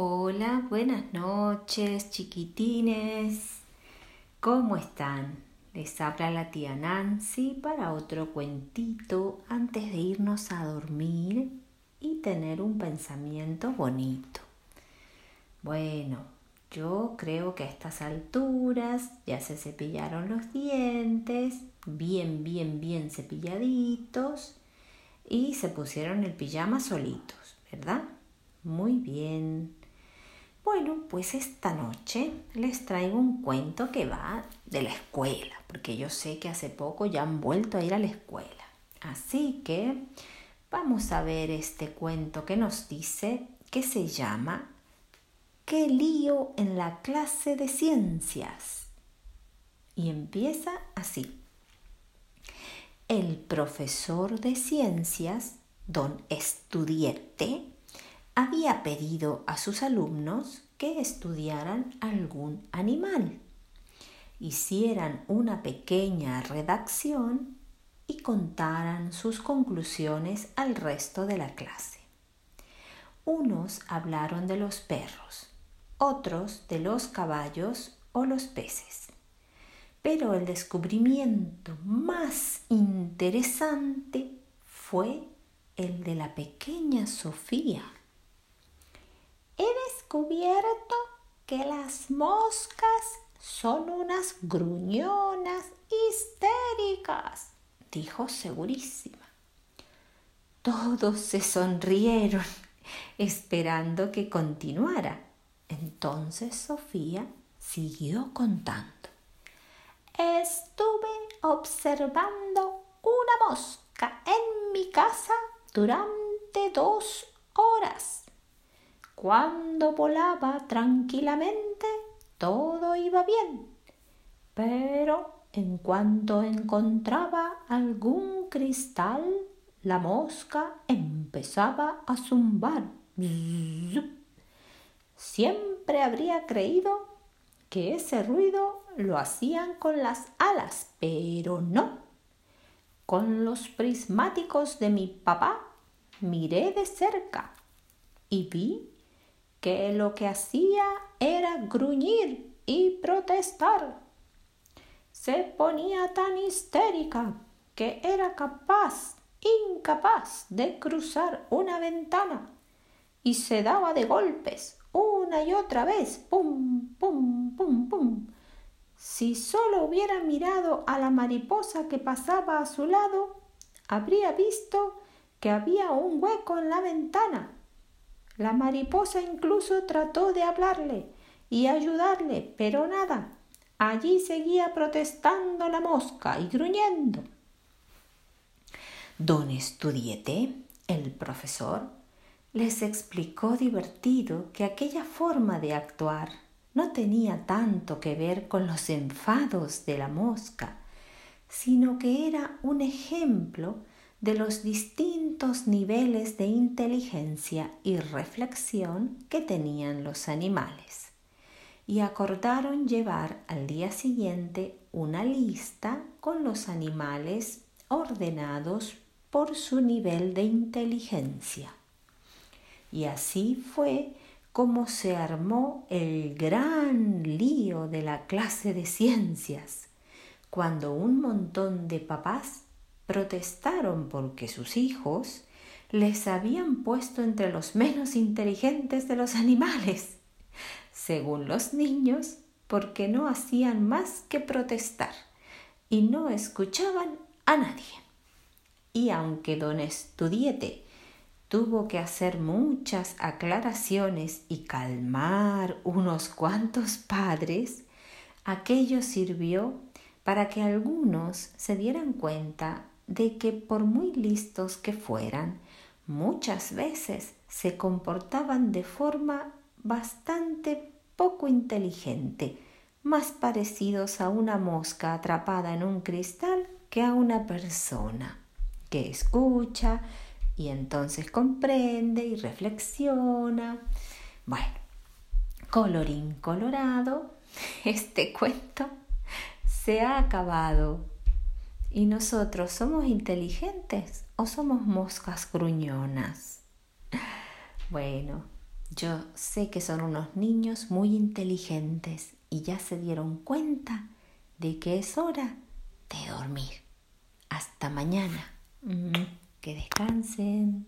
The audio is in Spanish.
Hola, buenas noches, chiquitines. ¿Cómo están? Les habla la tía Nancy para otro cuentito antes de irnos a dormir y tener un pensamiento bonito. Bueno, yo creo que a estas alturas ya se cepillaron los dientes, bien, bien, bien cepilladitos y se pusieron el pijama solitos, ¿verdad? Muy bien. Bueno, pues esta noche les traigo un cuento que va de la escuela, porque yo sé que hace poco ya han vuelto a ir a la escuela. Así que vamos a ver este cuento que nos dice que se llama ¿Qué lío en la clase de ciencias? Y empieza así. El profesor de ciencias, don Estudiete, había pedido a sus alumnos que estudiaran algún animal, hicieran una pequeña redacción y contaran sus conclusiones al resto de la clase. Unos hablaron de los perros, otros de los caballos o los peces. Pero el descubrimiento más interesante fue el de la pequeña Sofía descubierto que las moscas son unas gruñonas histéricas, dijo segurísima. Todos se sonrieron, esperando que continuara. Entonces Sofía siguió contando. Estuve observando una mosca en mi casa durante dos horas cuando volaba tranquilamente, todo iba bien. Pero en cuanto encontraba algún cristal, la mosca empezaba a zumbar. Siempre habría creído que ese ruido lo hacían con las alas, pero no. Con los prismáticos de mi papá miré de cerca y vi que lo que hacía era gruñir y protestar. Se ponía tan histérica que era capaz, incapaz de cruzar una ventana y se daba de golpes una y otra vez, pum, pum, pum, pum. Si solo hubiera mirado a la mariposa que pasaba a su lado, habría visto que había un hueco en la ventana la mariposa incluso trató de hablarle y ayudarle, pero nada. Allí seguía protestando la mosca y gruñendo. Don Estudiete, el profesor, les explicó divertido que aquella forma de actuar no tenía tanto que ver con los enfados de la mosca, sino que era un ejemplo de los distintos niveles de inteligencia y reflexión que tenían los animales y acordaron llevar al día siguiente una lista con los animales ordenados por su nivel de inteligencia. Y así fue como se armó el gran lío de la clase de ciencias, cuando un montón de papás protestaron porque sus hijos les habían puesto entre los menos inteligentes de los animales, según los niños, porque no hacían más que protestar y no escuchaban a nadie. Y aunque don Estudiete tuvo que hacer muchas aclaraciones y calmar unos cuantos padres, aquello sirvió para que algunos se dieran cuenta de que por muy listos que fueran, muchas veces se comportaban de forma bastante poco inteligente, más parecidos a una mosca atrapada en un cristal que a una persona que escucha y entonces comprende y reflexiona. Bueno, colorín colorado, este cuento se ha acabado. ¿Y nosotros somos inteligentes o somos moscas gruñonas? Bueno, Yo sé que son unos niños muy inteligentes y ya se dieron cuenta de que es hora de dormir. Hasta mañana. Que descansen.